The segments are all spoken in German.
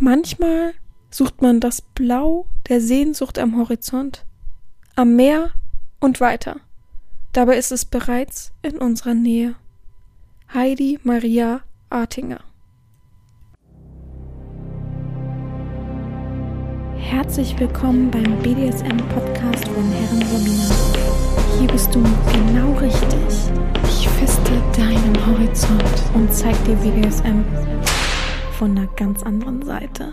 Manchmal sucht man das Blau der Sehnsucht am Horizont, am Meer und weiter. Dabei ist es bereits in unserer Nähe. Heidi Maria Artinger Herzlich willkommen beim BDSM-Podcast von Herren Romina. Hier bist du genau richtig. Ich feste deinen Horizont und zeig dir BDSM von einer ganz anderen Seite.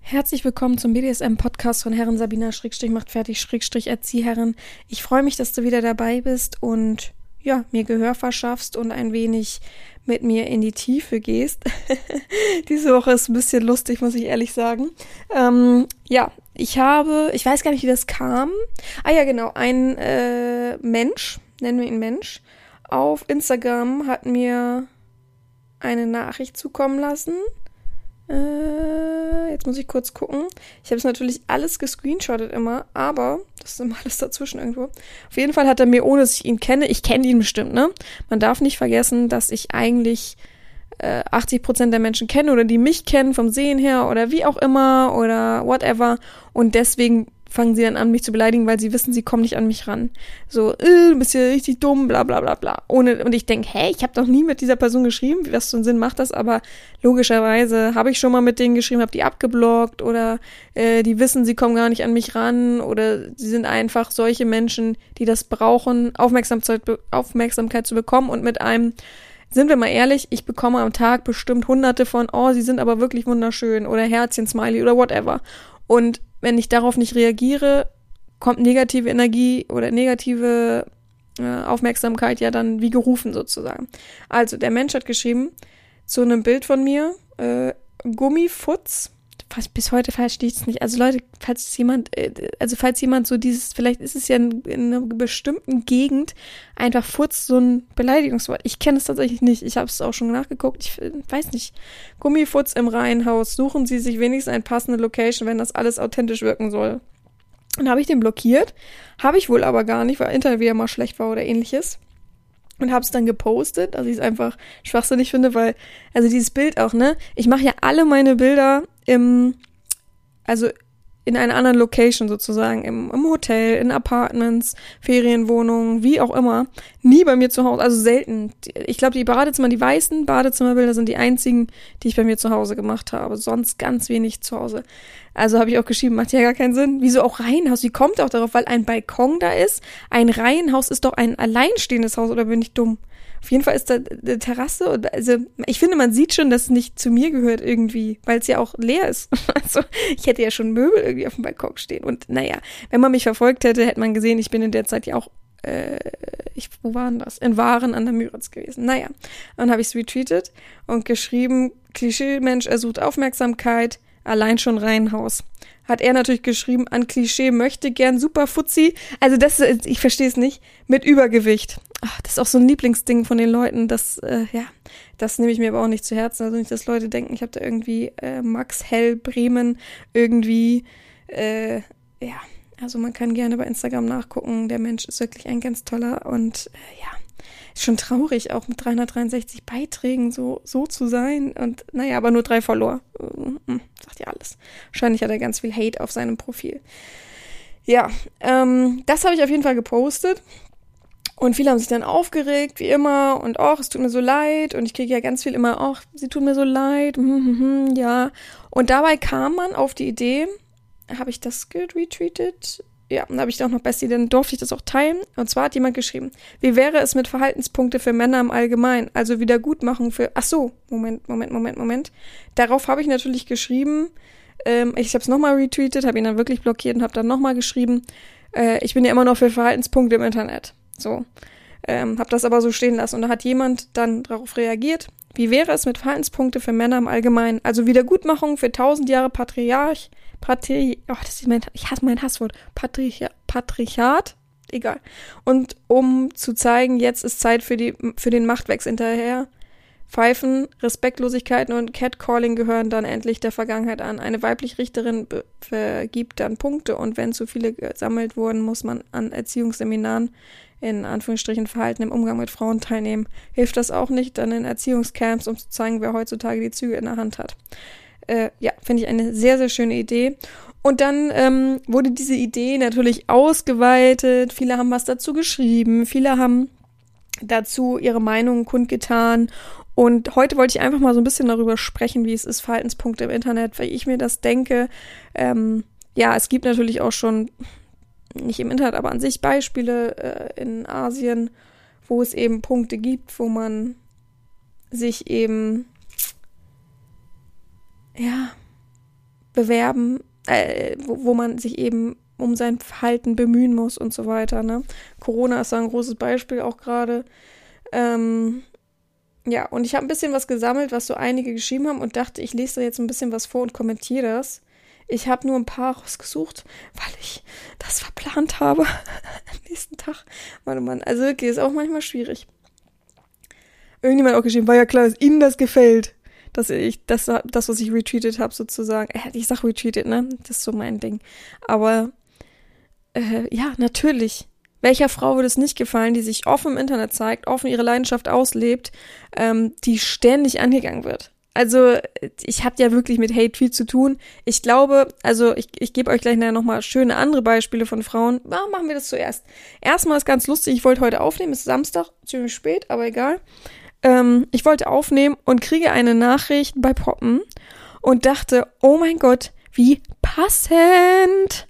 Herzlich willkommen zum BDSM-Podcast von Herren Sabina Schrägstrich macht fertig Schrägstrich Erzieherin. Ich freue mich, dass du wieder dabei bist und ja, mir Gehör verschaffst und ein wenig mit mir in die Tiefe gehst. Diese Woche ist ein bisschen lustig, muss ich ehrlich sagen. Ähm, ja, ich habe, ich weiß gar nicht, wie das kam. Ah ja, genau, ein äh, Mensch, nennen wir ihn Mensch, auf Instagram hat mir eine Nachricht zukommen lassen. Äh, jetzt muss ich kurz gucken. Ich habe es natürlich alles gescreenshottet immer, aber das ist immer alles dazwischen irgendwo. Auf jeden Fall hat er mir, ohne dass ich ihn kenne, ich kenne ihn bestimmt, ne? Man darf nicht vergessen, dass ich eigentlich äh, 80 Prozent der Menschen kenne oder die mich kennen vom Sehen her oder wie auch immer oder whatever und deswegen fangen sie dann an, mich zu beleidigen, weil sie wissen, sie kommen nicht an mich ran. So, äh, du bist ja richtig dumm, bla bla bla bla. Ohne, und ich denke, hey, ich habe doch nie mit dieser Person geschrieben, was für einen Sinn macht das, aber logischerweise habe ich schon mal mit denen geschrieben, habe die abgeblockt oder äh, die wissen, sie kommen gar nicht an mich ran oder sie sind einfach solche Menschen, die das brauchen, Aufmerksamkeit, Aufmerksamkeit zu bekommen und mit einem sind wir mal ehrlich, ich bekomme am Tag bestimmt hunderte von, oh, sie sind aber wirklich wunderschön oder Herzchen, Smiley oder whatever. Und wenn ich darauf nicht reagiere, kommt negative Energie oder negative äh, Aufmerksamkeit ja dann wie gerufen sozusagen. Also der Mensch hat geschrieben zu einem Bild von mir, äh, Gummifutz, bis heute verstehe ich es nicht. Also Leute, falls jemand, äh, also falls jemand so dieses, vielleicht ist es ja in, in einer bestimmten Gegend einfach Futz so ein Beleidigungswort. Ich kenne es tatsächlich nicht. Ich habe es auch schon nachgeguckt. Ich äh, weiß nicht. Gummifutz im Reihenhaus. Suchen Sie sich wenigstens eine passende Location, wenn das alles authentisch wirken soll. Dann habe ich den blockiert. Habe ich wohl aber gar nicht, weil Internet wieder mal schlecht war oder ähnliches und habe es dann gepostet, also ich es einfach schwachsinnig finde, weil also dieses Bild auch, ne? Ich mache ja alle meine Bilder im also in einer anderen Location sozusagen, im, im Hotel, in Apartments, Ferienwohnungen, wie auch immer, nie bei mir zu Hause, also selten. Ich glaube, die Badezimmer, die weißen Badezimmerbilder sind die einzigen, die ich bei mir zu Hause gemacht habe, sonst ganz wenig zu Hause. Also habe ich auch geschrieben, macht ja gar keinen Sinn. Wieso auch Reihenhaus? Wie kommt auch darauf? Weil ein Balkon da ist. Ein Reihenhaus ist doch ein alleinstehendes Haus, oder bin ich dumm? Auf jeden Fall ist da eine Terrasse und also ich finde, man sieht schon, dass es nicht zu mir gehört irgendwie, weil es ja auch leer ist. Also ich hätte ja schon Möbel irgendwie auf dem Balkon stehen. Und naja, wenn man mich verfolgt hätte, hätte man gesehen, ich bin in der Zeit ja auch, äh, ich, wo waren das? In Waren an der Müritz gewesen. Naja, dann habe ich es retweetet und geschrieben, Klischee-Mensch, er sucht Aufmerksamkeit, allein schon Reihenhaus hat er natürlich geschrieben, an Klischee möchte gern super Fuzzi. Also das, ich verstehe es nicht, mit Übergewicht. Ach, das ist auch so ein Lieblingsding von den Leuten. Das, äh, ja, das nehme ich mir aber auch nicht zu Herzen. Also nicht, dass Leute denken, ich habe da irgendwie äh, Max Hell Bremen irgendwie, äh, ja. Also man kann gerne bei Instagram nachgucken. Der Mensch ist wirklich ein ganz toller und äh, ja, ist schon traurig, auch mit 363 Beiträgen so, so zu sein. Und naja, aber nur drei Follower. Hm, sagt ja alles. Wahrscheinlich hat er ganz viel Hate auf seinem Profil. Ja, ähm, das habe ich auf jeden Fall gepostet. Und viele haben sich dann aufgeregt, wie immer, und ach, es tut mir so leid. Und ich kriege ja ganz viel immer, ach, sie tut mir so leid, hm, ja. Und dabei kam man auf die Idee, habe ich das retweetet? Ja, dann habe ich auch noch Bestie, dann durfte ich das auch teilen. Und zwar hat jemand geschrieben, wie wäre es mit Verhaltenspunkte für Männer im Allgemeinen, also Wiedergutmachung für, ach so, Moment, Moment, Moment, Moment. Darauf habe ich natürlich geschrieben, ähm, ich habe es nochmal retweetet, habe ihn dann wirklich blockiert und habe dann nochmal geschrieben, äh, ich bin ja immer noch für Verhaltenspunkte im Internet. So. Ähm, habe das aber so stehen lassen. Und da hat jemand dann darauf reagiert, wie wäre es mit Verhaltenspunkte für Männer im Allgemeinen, also Wiedergutmachung für tausend Jahre Patriarch, Patri oh, das ist mein, ich hasse mein Hasswort, Patricha Patrichat, egal. Und um zu zeigen, jetzt ist Zeit für, die, für den Machtwechsel hinterher, Pfeifen, Respektlosigkeiten und Catcalling gehören dann endlich der Vergangenheit an. Eine weibliche Richterin vergibt dann Punkte und wenn zu viele gesammelt wurden, muss man an Erziehungsseminaren in Anführungsstrichen Verhalten im Umgang mit Frauen teilnehmen. Hilft das auch nicht, dann in Erziehungscamps, um zu zeigen, wer heutzutage die Züge in der Hand hat. Äh, ja, finde ich eine sehr, sehr schöne Idee. Und dann ähm, wurde diese Idee natürlich ausgeweitet. Viele haben was dazu geschrieben. Viele haben dazu ihre Meinungen kundgetan. Und heute wollte ich einfach mal so ein bisschen darüber sprechen, wie es ist, Verhaltenspunkte im Internet, weil ich mir das denke. Ähm, ja, es gibt natürlich auch schon, nicht im Internet, aber an sich Beispiele äh, in Asien, wo es eben Punkte gibt, wo man sich eben, ja, bewerben, äh, wo, wo man sich eben um sein Verhalten bemühen muss und so weiter. Ne? Corona ist da ein großes Beispiel auch gerade. Ähm, ja, und ich habe ein bisschen was gesammelt, was so einige geschrieben haben und dachte, ich lese da jetzt ein bisschen was vor und kommentiere das. Ich habe nur ein paar rausgesucht, weil ich das verplant habe am nächsten Tag. Mann, oh Mann, also wirklich, ist auch manchmal schwierig. Irgendjemand auch geschrieben, war ja klar, dass Ihnen das gefällt dass ich das, das was ich retweetet habe, sozusagen. Äh, ich sag retweetet, ne? Das ist so mein Ding. Aber äh, ja, natürlich. Welcher Frau würde es nicht gefallen, die sich offen im Internet zeigt, offen ihre Leidenschaft auslebt, ähm, die ständig angegangen wird? Also, ich habe ja wirklich mit Hate viel zu tun. Ich glaube, also ich, ich gebe euch gleich nachher nochmal schöne andere Beispiele von Frauen. Ja, machen wir das zuerst. Erstmal ist ganz lustig, ich wollte heute aufnehmen, ist Samstag, ziemlich spät, aber egal ähm, ich wollte aufnehmen und kriege eine Nachricht bei Poppen und dachte, oh mein Gott, wie passend.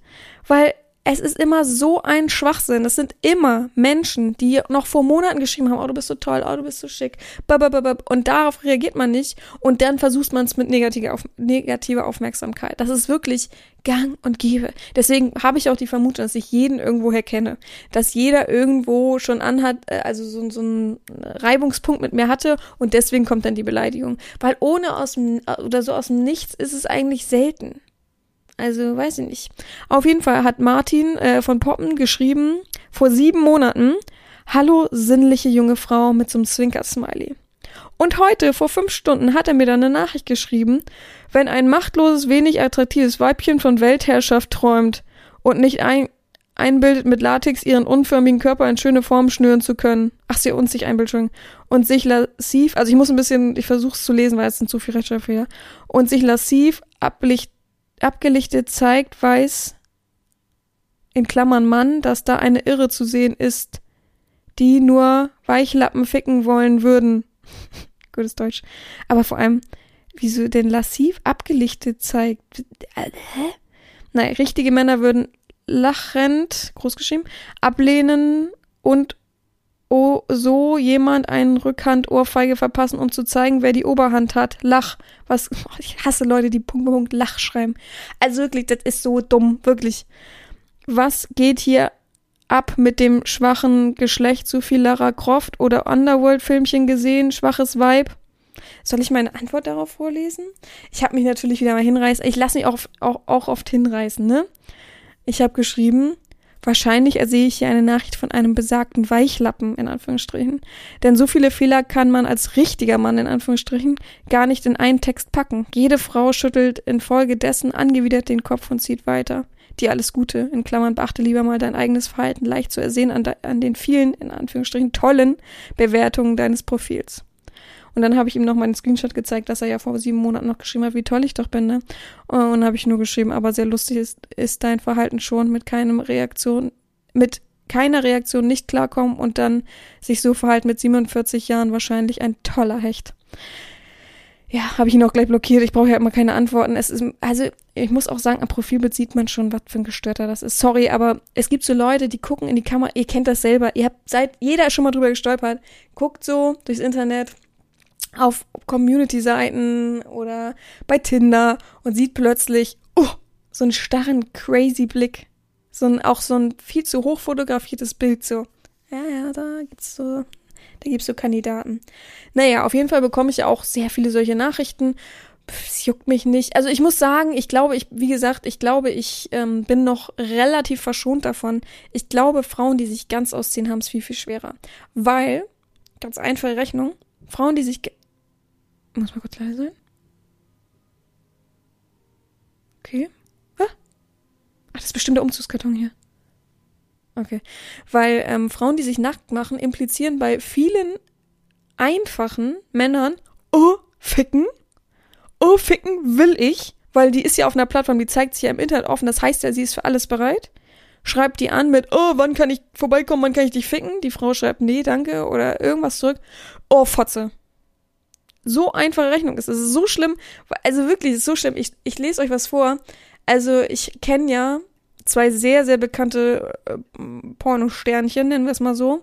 Weil es ist immer so ein Schwachsinn. Es sind immer Menschen, die noch vor Monaten geschrieben haben, oh, du bist so toll, oh, du bist so schick. Und darauf reagiert man nicht. Und dann versucht man es mit negativer, auf, negativer Aufmerksamkeit. Das ist wirklich gang und gäbe. Deswegen habe ich auch die Vermutung, dass ich jeden irgendwoher kenne. Dass jeder irgendwo schon anhat, äh, also so, so einen Reibungspunkt mit mir hatte und deswegen kommt dann die Beleidigung. Weil ohne aus dem, oder so aus dem Nichts ist es eigentlich selten. Also weiß ich nicht. Auf jeden Fall hat Martin äh, von Poppen geschrieben, vor sieben Monaten, Hallo sinnliche junge Frau mit so einem Zwinker-Smiley. Und heute, vor fünf Stunden, hat er mir dann eine Nachricht geschrieben, wenn ein machtloses, wenig attraktives Weibchen von Weltherrschaft träumt und nicht ein, einbildet, mit Latex ihren unförmigen Körper in schöne Form schnüren zu können. Ach, sie und sich einbildet Und sich lassiv, also ich muss ein bisschen, ich versuche es zu lesen, weil es sind zu viele Rechtschreibfehler, und sich lassiv ablicht abgelichtet zeigt, weiß in Klammern Mann, dass da eine Irre zu sehen ist, die nur Weichlappen ficken wollen würden. Gutes Deutsch. Aber vor allem, wieso denn lassiv abgelichtet zeigt. Hä? Nein, richtige Männer würden lachend, großgeschrieben, ablehnen und oh, so jemand einen Rückhand-Ohrfeige verpassen, um zu zeigen, wer die Oberhand hat. Lach. Was, ich hasse Leute, die Punkt, Punkt, Lach schreiben. Also wirklich, das ist so dumm, wirklich. Was geht hier ab mit dem schwachen Geschlecht? Zu viel Lara Croft oder Underworld-Filmchen gesehen? Schwaches Weib? Soll ich meine Antwort darauf vorlesen? Ich habe mich natürlich wieder mal hinreißen. Ich lasse mich auch, auch, auch oft hinreißen, ne? Ich habe geschrieben, Wahrscheinlich ersehe ich hier eine Nachricht von einem besagten Weichlappen, in Anführungsstrichen. Denn so viele Fehler kann man als richtiger Mann, in Anführungsstrichen, gar nicht in einen Text packen. Jede Frau schüttelt infolgedessen angewidert den Kopf und zieht weiter. Die alles Gute, in Klammern, beachte lieber mal dein eigenes Verhalten, leicht zu ersehen an, an den vielen, in Anführungsstrichen, tollen Bewertungen deines Profils. Und dann habe ich ihm noch meinen Screenshot gezeigt, dass er ja vor sieben Monaten noch geschrieben hat, wie toll ich doch bin, ne? Und habe ich nur geschrieben, aber sehr lustig ist, ist dein Verhalten schon mit keinem Reaktion, mit keiner Reaktion nicht klarkommen und dann sich so verhalten mit 47 Jahren wahrscheinlich ein toller Hecht. Ja, habe ich ihn auch gleich blockiert. Ich brauche ja immer keine Antworten. Es ist, also, ich muss auch sagen, am Profilbild sieht man schon, was für ein Gestörter das ist. Sorry, aber es gibt so Leute, die gucken in die Kamera. Ihr kennt das selber. Ihr habt seit, jeder ist schon mal drüber gestolpert. Guckt so durchs Internet, auf Community-Seiten oder bei Tinder und sieht plötzlich, oh, so einen starren, crazy Blick. So ein, auch so ein viel zu hoch fotografiertes Bild, so. Ja, ja, da gibt's so, da gibt's so Kandidaten. Naja, auf jeden Fall bekomme ich auch sehr viele solche Nachrichten. Es juckt mich nicht. Also ich muss sagen, ich glaube, ich, wie gesagt, ich glaube, ich ähm, bin noch relativ verschont davon. Ich glaube, Frauen, die sich ganz ausziehen, haben es viel, viel schwerer. Weil, ganz einfache Rechnung, Frauen, die sich Muss mal kurz leise sein. Okay. Ah, Ach, das ist bestimmt der Umzugskarton hier. Okay. Weil ähm, Frauen, die sich nackt machen, implizieren bei vielen einfachen Männern, oh, ficken. Oh, ficken will ich. Weil die ist ja auf einer Plattform, die zeigt sich ja im Internet offen. Das heißt ja, sie ist für alles bereit. Schreibt die an mit, oh, wann kann ich vorbeikommen, wann kann ich dich ficken? Die Frau schreibt, nee, danke, oder irgendwas zurück. Oh, Fotze. So einfache Rechnung ist. Es ist so schlimm. Also wirklich, es ist so schlimm. Ich, ich lese euch was vor. Also, ich kenne ja zwei sehr, sehr bekannte äh, Pornosternchen, nennen wir es mal so.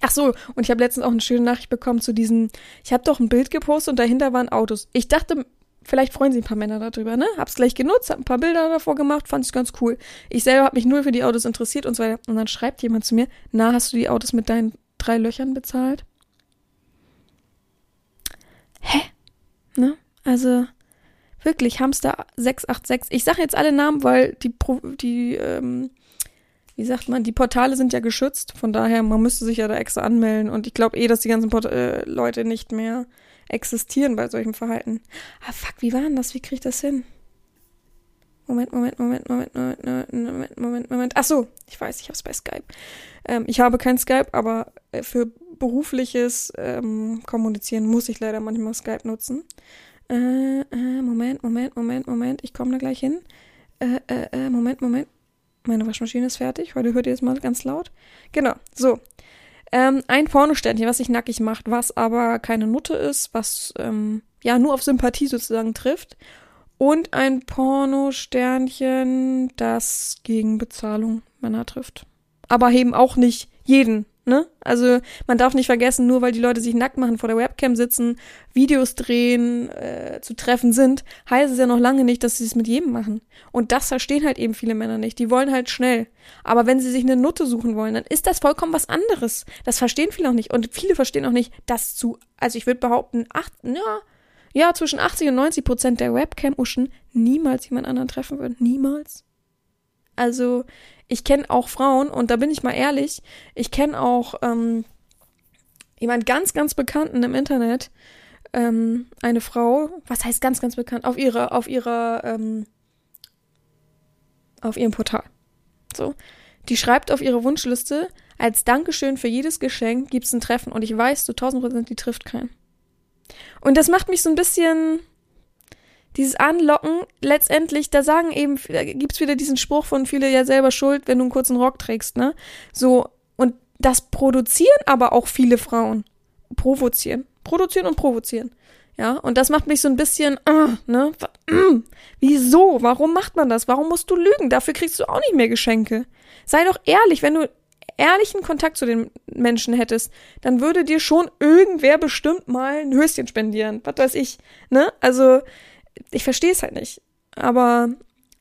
Ach so, und ich habe letztens auch eine schöne Nachricht bekommen zu diesen, ich habe doch ein Bild gepostet und dahinter waren Autos. Ich dachte, vielleicht freuen sich ein paar Männer darüber, ne? Hab's gleich genutzt, hab ein paar Bilder davor gemacht, fand ich ganz cool. Ich selber habe mich nur für die Autos interessiert und so weiter. Und dann schreibt jemand zu mir, na, hast du die Autos mit deinen drei Löchern bezahlt? Hä? Ne? Also, wirklich, Hamster 686. Ich sage jetzt alle Namen, weil die, die ähm, wie sagt man, die Portale sind ja geschützt, von daher, man müsste sich ja da extra anmelden und ich glaube eh, dass die ganzen Port äh, Leute nicht mehr existieren bei solchem Verhalten. Ah, fuck, wie war denn das? Wie kriege ich das hin? Moment, Moment, Moment, Moment, Moment, Moment, Moment, Moment. Ach so, ich weiß, ich habe es bei Skype. Ähm, ich habe kein Skype, aber äh, für berufliches ähm, Kommunizieren muss ich leider manchmal Skype nutzen. Äh, äh, Moment, Moment, Moment, Moment, ich komme da gleich hin. Äh, äh, äh, Moment, Moment, meine Waschmaschine ist fertig. Heute hört ihr es mal ganz laut. Genau, so. Ähm, ein Pornosternchen, was sich nackig macht, was aber keine Nutte ist, was ähm, ja nur auf Sympathie sozusagen trifft. Und ein Pornosternchen, das gegen Bezahlung Männer trifft. Aber eben auch nicht jeden Ne? Also man darf nicht vergessen, nur weil die Leute sich nackt machen, vor der Webcam sitzen, Videos drehen, äh, zu treffen sind, heißt es ja noch lange nicht, dass sie es mit jedem machen. Und das verstehen halt eben viele Männer nicht. Die wollen halt schnell. Aber wenn sie sich eine Nutte suchen wollen, dann ist das vollkommen was anderes. Das verstehen viele auch nicht. Und viele verstehen auch nicht, dass zu, also ich würde behaupten, acht, ja, ja, zwischen 80 und 90 Prozent der Webcam-Uschen niemals jemand anderen treffen würden. Niemals. Also, ich kenne auch Frauen, und da bin ich mal ehrlich, ich kenne auch ähm, jemand ganz, ganz Bekannten im Internet, ähm, eine Frau, was heißt ganz, ganz bekannt, auf ihrer, auf ihrer, ähm, auf ihrem Portal. So. Die schreibt auf ihre Wunschliste, als Dankeschön für jedes Geschenk gibt's ein Treffen und ich weiß zu 1000 Prozent, die trifft keinen. Und das macht mich so ein bisschen, dieses Anlocken, letztendlich, da sagen eben, da gibt's wieder diesen Spruch von viele ja selber schuld, wenn du einen kurzen Rock trägst, ne? So, und das produzieren aber auch viele Frauen. Provozieren. Produzieren und provozieren. Ja, und das macht mich so ein bisschen, uh, ne? Mm, wieso? Warum macht man das? Warum musst du lügen? Dafür kriegst du auch nicht mehr Geschenke. Sei doch ehrlich, wenn du ehrlichen Kontakt zu den Menschen hättest, dann würde dir schon irgendwer bestimmt mal ein Höschen spendieren. Was weiß ich, ne? Also, ich verstehe es halt nicht. Aber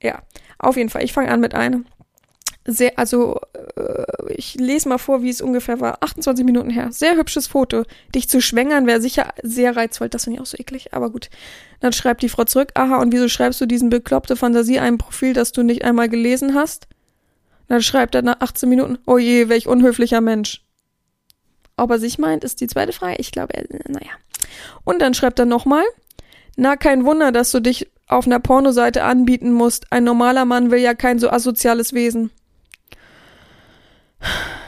ja, auf jeden Fall. Ich fange an mit einem. Sehr, also äh, ich lese mal vor, wie es ungefähr war. 28 Minuten her. Sehr hübsches Foto. Dich zu schwängern wäre sicher sehr reizvoll. Das finde ich auch so eklig, aber gut. Dann schreibt die Frau zurück, aha, und wieso schreibst du diesen bekloppte Fantasie einem Profil, das du nicht einmal gelesen hast? Dann schreibt er nach 18 Minuten, oh je, welch unhöflicher Mensch. Ob er sich meint, ist die zweite Frage. Ich glaube, er, naja. Und dann schreibt er nochmal, na, kein Wunder, dass du dich auf einer Pornoseite anbieten musst. Ein normaler Mann will ja kein so asoziales Wesen.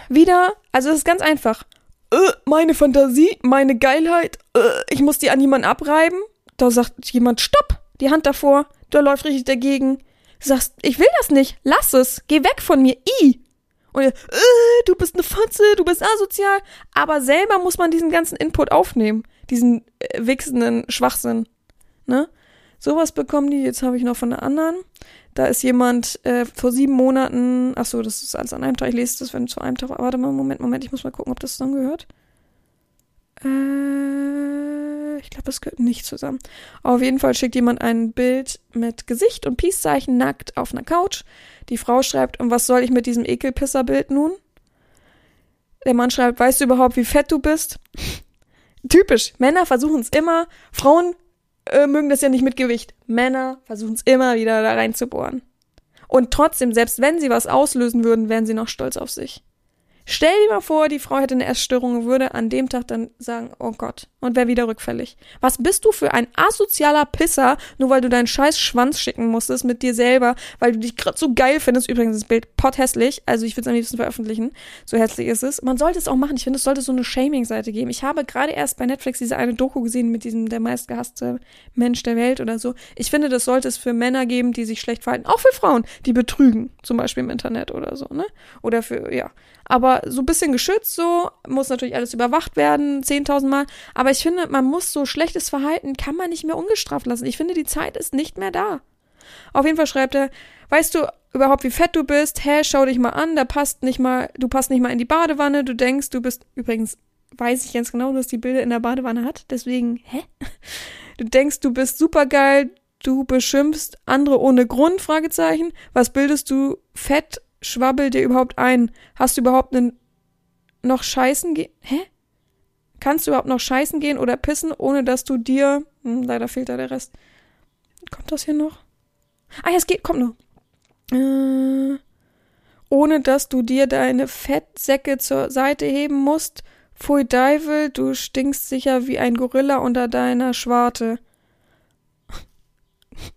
Wieder, also es ist ganz einfach. Äh, meine Fantasie, meine Geilheit, äh, ich muss die an jemanden abreiben. Da sagt jemand, stopp, die Hand davor, da läuft richtig dagegen. Sagst, ich will das nicht, lass es, geh weg von mir, i. Und ihr, äh, du bist eine Fotze, du bist asozial. Aber selber muss man diesen ganzen Input aufnehmen, diesen äh, wichsenden Schwachsinn ne? Sowas bekommen die. Jetzt habe ich noch von der anderen. Da ist jemand äh, vor sieben Monaten. Ach so, das ist alles an einem Tag. Ich lese das, wenn zu einem Tag. Warte mal, Moment, Moment. Ich muss mal gucken, ob das zusammengehört. Äh, ich glaube, das gehört nicht zusammen. Auf jeden Fall schickt jemand ein Bild mit Gesicht und Peace-Zeichen nackt auf einer Couch. Die Frau schreibt, und was soll ich mit diesem Ekelpisser-Bild nun? Der Mann schreibt, weißt du überhaupt, wie fett du bist? Typisch. Männer versuchen es immer. Frauen äh, mögen das ja nicht mit Gewicht. Männer versuchen es immer wieder da reinzubohren. Und trotzdem, selbst wenn sie was auslösen würden, wären sie noch stolz auf sich. Stell dir mal vor, die Frau hätte eine Essstörung und würde an dem Tag dann sagen, oh Gott, und wäre wieder rückfällig. Was bist du für ein asozialer Pisser, nur weil du deinen scheiß Schwanz schicken musstest mit dir selber, weil du dich gerade so geil findest. Übrigens, das Bild potthässlich, also ich würde es am liebsten veröffentlichen, so hässlich ist es. Man sollte es auch machen, ich finde, es sollte so eine Shaming-Seite geben. Ich habe gerade erst bei Netflix diese eine Doku gesehen mit diesem der meistgehasste Mensch der Welt oder so. Ich finde, das sollte es für Männer geben, die sich schlecht verhalten, auch für Frauen, die betrügen, zum Beispiel im Internet oder so, ne? Oder für, ja. Aber so ein bisschen geschützt, so, muss natürlich alles überwacht werden, 10.000 Mal. Aber ich finde, man muss so schlechtes Verhalten, kann man nicht mehr ungestraft lassen. Ich finde, die Zeit ist nicht mehr da. Auf jeden Fall schreibt er, weißt du überhaupt, wie fett du bist? Hä, schau dich mal an, da passt nicht mal, du passt nicht mal in die Badewanne, du denkst, du bist, übrigens, weiß ich ganz genau, dass die Bilder in der Badewanne hat, deswegen, hä? Du denkst, du bist supergeil, du beschimpfst andere ohne Grund, Fragezeichen. Was bildest du fett schwabbel dir überhaupt ein? Hast du überhaupt einen noch scheißen gehen? Hä? Kannst du überhaupt noch scheißen gehen oder pissen, ohne dass du dir. Hm, leider fehlt da der Rest. Kommt das hier noch? Ah, ja, es geht, kommt noch. Äh, ohne dass du dir deine Fettsäcke zur Seite heben musst. Pfui Deivel, du stinkst sicher wie ein Gorilla unter deiner Schwarte.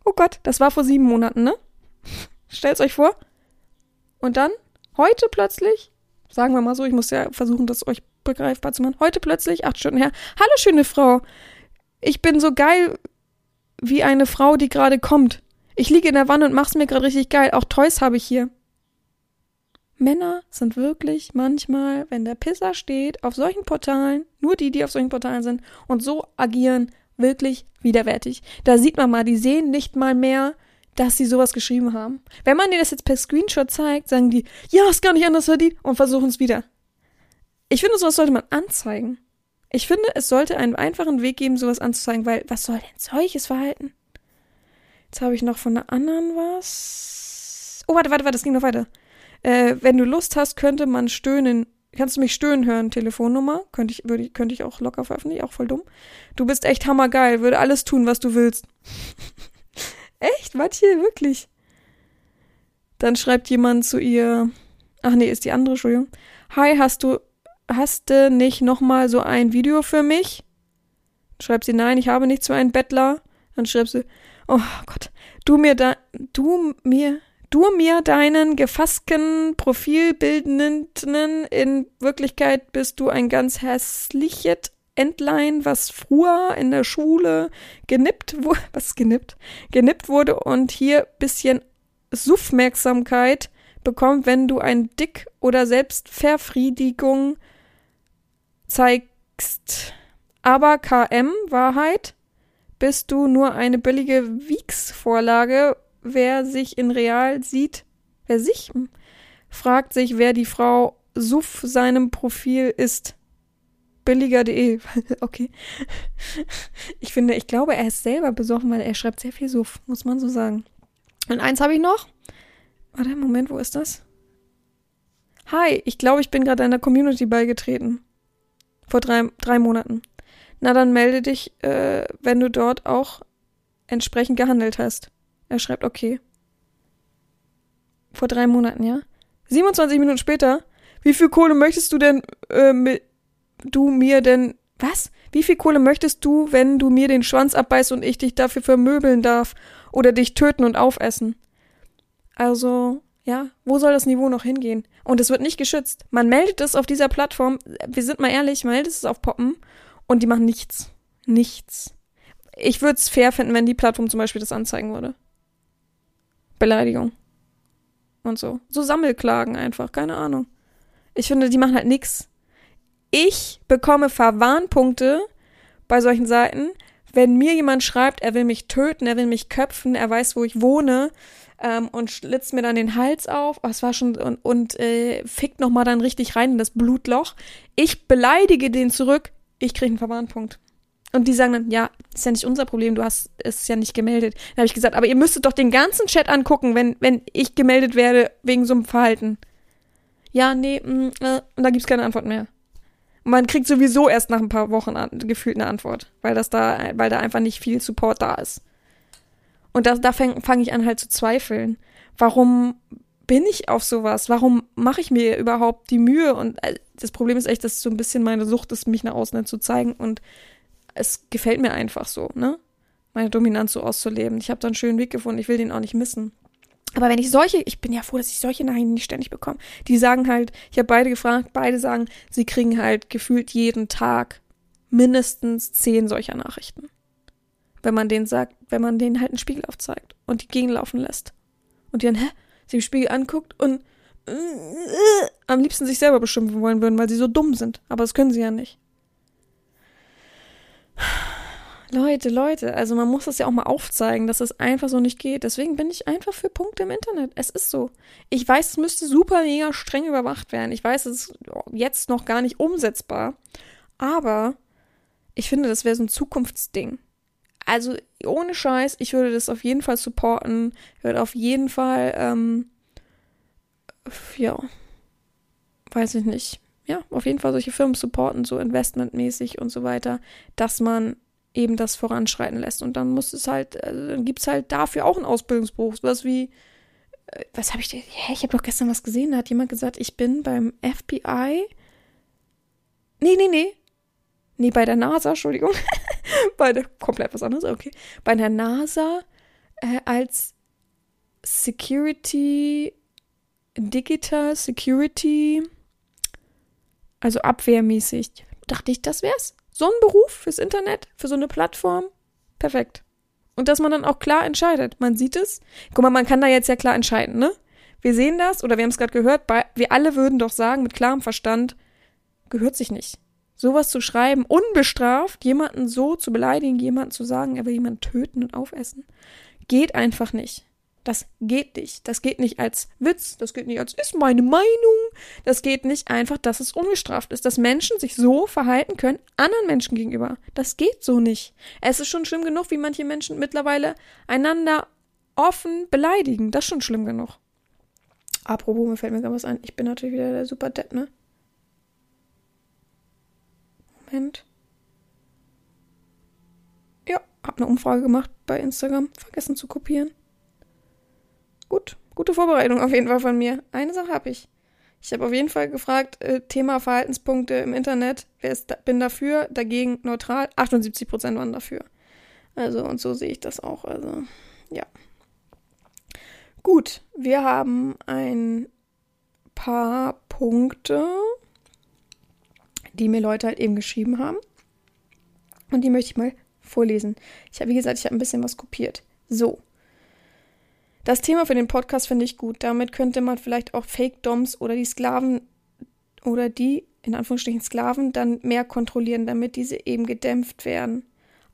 Oh Gott, das war vor sieben Monaten, ne? Stellt's euch vor. Und dann, heute plötzlich, sagen wir mal so, ich muss ja versuchen, das euch begreifbar zu machen, heute plötzlich, acht Stunden her, hallo schöne Frau, ich bin so geil wie eine Frau, die gerade kommt. Ich liege in der Wanne und mach's mir gerade richtig geil. Auch Toys habe ich hier. Männer sind wirklich manchmal, wenn der Pisser steht, auf solchen Portalen, nur die, die auf solchen Portalen sind, und so agieren, wirklich widerwärtig. Da sieht man mal, die sehen nicht mal mehr, dass sie sowas geschrieben haben. Wenn man dir das jetzt per Screenshot zeigt, sagen die, ja, ist gar nicht anders verdient und versuchen es wieder. Ich finde, sowas sollte man anzeigen. Ich finde, es sollte einen einfachen Weg geben, sowas anzuzeigen, weil was soll denn solches Verhalten? Jetzt habe ich noch von einer anderen was. Oh, warte, warte, warte, das ging noch weiter. Äh, wenn du Lust hast, könnte man stöhnen. Kannst du mich stöhnen hören? Telefonnummer? Könnte ich, würde, könnte ich auch locker veröffentlichen, auch voll dumm. Du bist echt hammergeil, würde alles tun, was du willst. Echt? Manche wirklich? Dann schreibt jemand zu ihr, ach nee, ist die andere, Entschuldigung. Hi, hast du, hast du nicht nochmal so ein Video für mich? Schreibt sie, nein, ich habe nichts für einen Bettler. Dann schreibt sie, oh Gott, du mir da, du mir, du mir deinen gefassten, profilbildenden, in Wirklichkeit bist du ein ganz hässliches Entlein, was früher in der Schule genippt wurde, was genippt, genippt wurde und hier bisschen Suffmerksamkeit bekommt, wenn du ein Dick- oder Selbstverfriedigung zeigst. Aber KM, Wahrheit, bist du nur eine billige Wieks-Vorlage. Wer sich in real sieht, wer sich fragt sich, wer die Frau Suff seinem Profil ist billiger.de. okay. Ich finde, ich glaube, er ist selber besoffen, weil er schreibt sehr viel Suff, muss man so sagen. Und eins habe ich noch. Warte, Moment, wo ist das? Hi, ich glaube, ich bin gerade einer Community beigetreten. Vor drei, drei Monaten. Na, dann melde dich, äh, wenn du dort auch entsprechend gehandelt hast. Er schreibt, okay. Vor drei Monaten, ja? 27 Minuten später. Wie viel Kohle möchtest du denn äh, mit, du mir denn, was? Wie viel Kohle möchtest du, wenn du mir den Schwanz abbeißt und ich dich dafür vermöbeln darf oder dich töten und aufessen? Also, ja, wo soll das Niveau noch hingehen? Und es wird nicht geschützt. Man meldet es auf dieser Plattform, wir sind mal ehrlich, man meldet es auf Poppen und die machen nichts. Nichts. Ich würde es fair finden, wenn die Plattform zum Beispiel das anzeigen würde. Beleidigung. Und so. So Sammelklagen einfach, keine Ahnung. Ich finde, die machen halt nichts ich bekomme Verwarnpunkte bei solchen Seiten, wenn mir jemand schreibt, er will mich töten, er will mich köpfen, er weiß, wo ich wohne ähm, und schlitzt mir dann den Hals auf, oh, es war schon und, und äh, fickt noch mal dann richtig rein in das Blutloch. Ich beleidige den zurück, ich kriege einen Verwarnpunkt. Und die sagen dann, ja, ist ja nicht unser Problem, du hast es ja nicht gemeldet. Dann habe ich gesagt, aber ihr müsstet doch den ganzen Chat angucken, wenn, wenn ich gemeldet werde wegen so einem Verhalten. Ja, nee, mh, mm, äh, und da gibt's keine Antwort mehr man kriegt sowieso erst nach ein paar Wochen an, gefühlt eine Antwort, weil das da, weil da einfach nicht viel Support da ist. Und da, da fange fang ich an halt zu zweifeln. Warum bin ich auf sowas? Warum mache ich mir überhaupt die Mühe? Und äh, das Problem ist echt, dass so ein bisschen meine Sucht ist, mich nach außen zu zeigen. Und es gefällt mir einfach so, ne? Meine Dominanz so auszuleben. Ich habe da einen schönen Weg gefunden. Ich will den auch nicht missen. Aber wenn ich solche, ich bin ja froh, dass ich solche Nachrichten nicht ständig bekomme. Die sagen halt, ich habe beide gefragt, beide sagen, sie kriegen halt gefühlt jeden Tag mindestens zehn solcher Nachrichten. Wenn man denen sagt, wenn man denen halt einen Spiegel aufzeigt und die gegenlaufen lässt. Und die dann, hä, sich im Spiegel anguckt und äh, äh, am liebsten sich selber beschimpfen wollen würden, weil sie so dumm sind. Aber das können sie ja nicht. Leute, Leute, also man muss das ja auch mal aufzeigen, dass es einfach so nicht geht. Deswegen bin ich einfach für Punkte im Internet. Es ist so. Ich weiß, es müsste super mega streng überwacht werden. Ich weiß, es ist jetzt noch gar nicht umsetzbar. Aber ich finde, das wäre so ein Zukunftsding. Also ohne Scheiß, ich würde das auf jeden Fall supporten. Ich würde auf jeden Fall, ähm, ja, weiß ich nicht. Ja, auf jeden Fall solche Firmen supporten, so investmentmäßig und so weiter, dass man eben das voranschreiten lässt. Und dann muss es halt, also dann gibt es halt dafür auch einen Ausbildungsberuf. Was wie, äh, was habe ich denn? Hä, ich habe doch gestern was gesehen, da hat jemand gesagt, ich bin beim FBI. Nee, nee, nee. Nee, bei der NASA, Entschuldigung. bei der, komplett was anderes, okay. Bei der NASA äh, als Security, Digital Security, also abwehrmäßig. Dachte ich, das wär's. So ein Beruf fürs Internet, für so eine Plattform, perfekt. Und dass man dann auch klar entscheidet. Man sieht es. Guck mal, man kann da jetzt ja klar entscheiden, ne? Wir sehen das, oder wir haben es gerade gehört, bei, wir alle würden doch sagen, mit klarem Verstand, gehört sich nicht. Sowas zu schreiben, unbestraft, jemanden so zu beleidigen, jemanden zu sagen, er will jemanden töten und aufessen, geht einfach nicht. Das geht nicht. Das geht nicht als Witz, das geht nicht als ist meine Meinung. Das geht nicht einfach, dass es ungestraft ist, dass Menschen sich so verhalten können anderen Menschen gegenüber. Das geht so nicht. Es ist schon schlimm genug, wie manche Menschen mittlerweile einander offen beleidigen. Das ist schon schlimm genug. Apropos, mir fällt mir gerade was ein. Ich bin natürlich wieder der super Depp, ne? Moment. Ja, hab eine Umfrage gemacht bei Instagram. Vergessen zu kopieren. Gut, gute Vorbereitung auf jeden Fall von mir. Eine Sache habe ich. Ich habe auf jeden Fall gefragt, äh, Thema Verhaltenspunkte im Internet. Wer ist da, bin dafür, dagegen neutral. 78 Prozent waren dafür. Also, und so sehe ich das auch. Also, ja. Gut, wir haben ein paar Punkte die mir Leute halt eben geschrieben haben. Und die möchte ich mal vorlesen. Ich habe, wie gesagt, ich habe ein bisschen was kopiert. So. Das Thema für den Podcast finde ich gut. Damit könnte man vielleicht auch Fake-Doms oder die Sklaven oder die, in Anführungsstrichen Sklaven, dann mehr kontrollieren, damit diese eben gedämpft werden.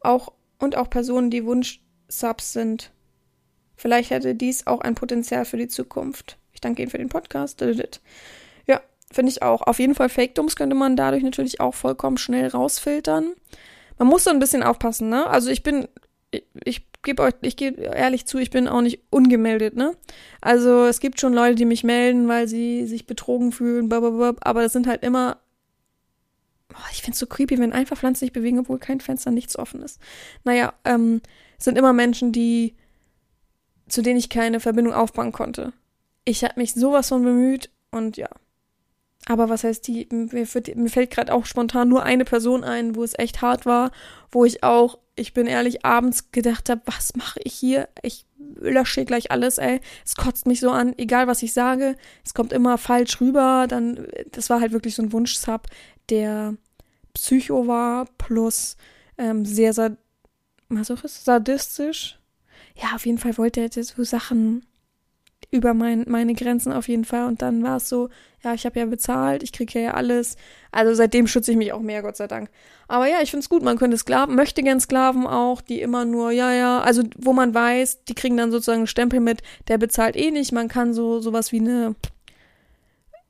Auch und auch Personen, die Wunsch-Subs sind. Vielleicht hätte dies auch ein Potenzial für die Zukunft. Ich danke Ihnen für den Podcast. Finde ich auch. Auf jeden Fall Fake-Dums könnte man dadurch natürlich auch vollkommen schnell rausfiltern. Man muss so ein bisschen aufpassen, ne? Also ich bin, ich gebe euch, ich gebe ehrlich zu, ich bin auch nicht ungemeldet, ne? Also es gibt schon Leute, die mich melden, weil sie sich betrogen fühlen, blablabla, aber das sind halt immer Oh, ich find's so creepy, wenn einfach Pflanzen sich bewegen, obwohl kein Fenster, nichts offen ist. Naja, ähm, sind immer Menschen, die, zu denen ich keine Verbindung aufbauen konnte. Ich habe mich sowas von bemüht und ja, aber was heißt die? Mir, mir fällt gerade auch spontan nur eine Person ein, wo es echt hart war, wo ich auch, ich bin ehrlich, abends gedacht habe, was mache ich hier? Ich lösche gleich alles, ey. Es kotzt mich so an, egal was ich sage. Es kommt immer falsch rüber. Dann, das war halt wirklich so ein Wunschsub, der Psycho war, plus ähm, sehr sad sadistisch. Ja, auf jeden Fall wollte er so Sachen über mein, meine Grenzen auf jeden Fall. Und dann war es so, ja, ich habe ja bezahlt, ich kriege ja alles. Also seitdem schütze ich mich auch mehr, Gott sei Dank. Aber ja, ich finde es gut, man könnte Sklaven, möchte gern Sklaven auch, die immer nur, ja, ja, also wo man weiß, die kriegen dann sozusagen einen Stempel mit, der bezahlt eh nicht. Man kann so sowas wie eine,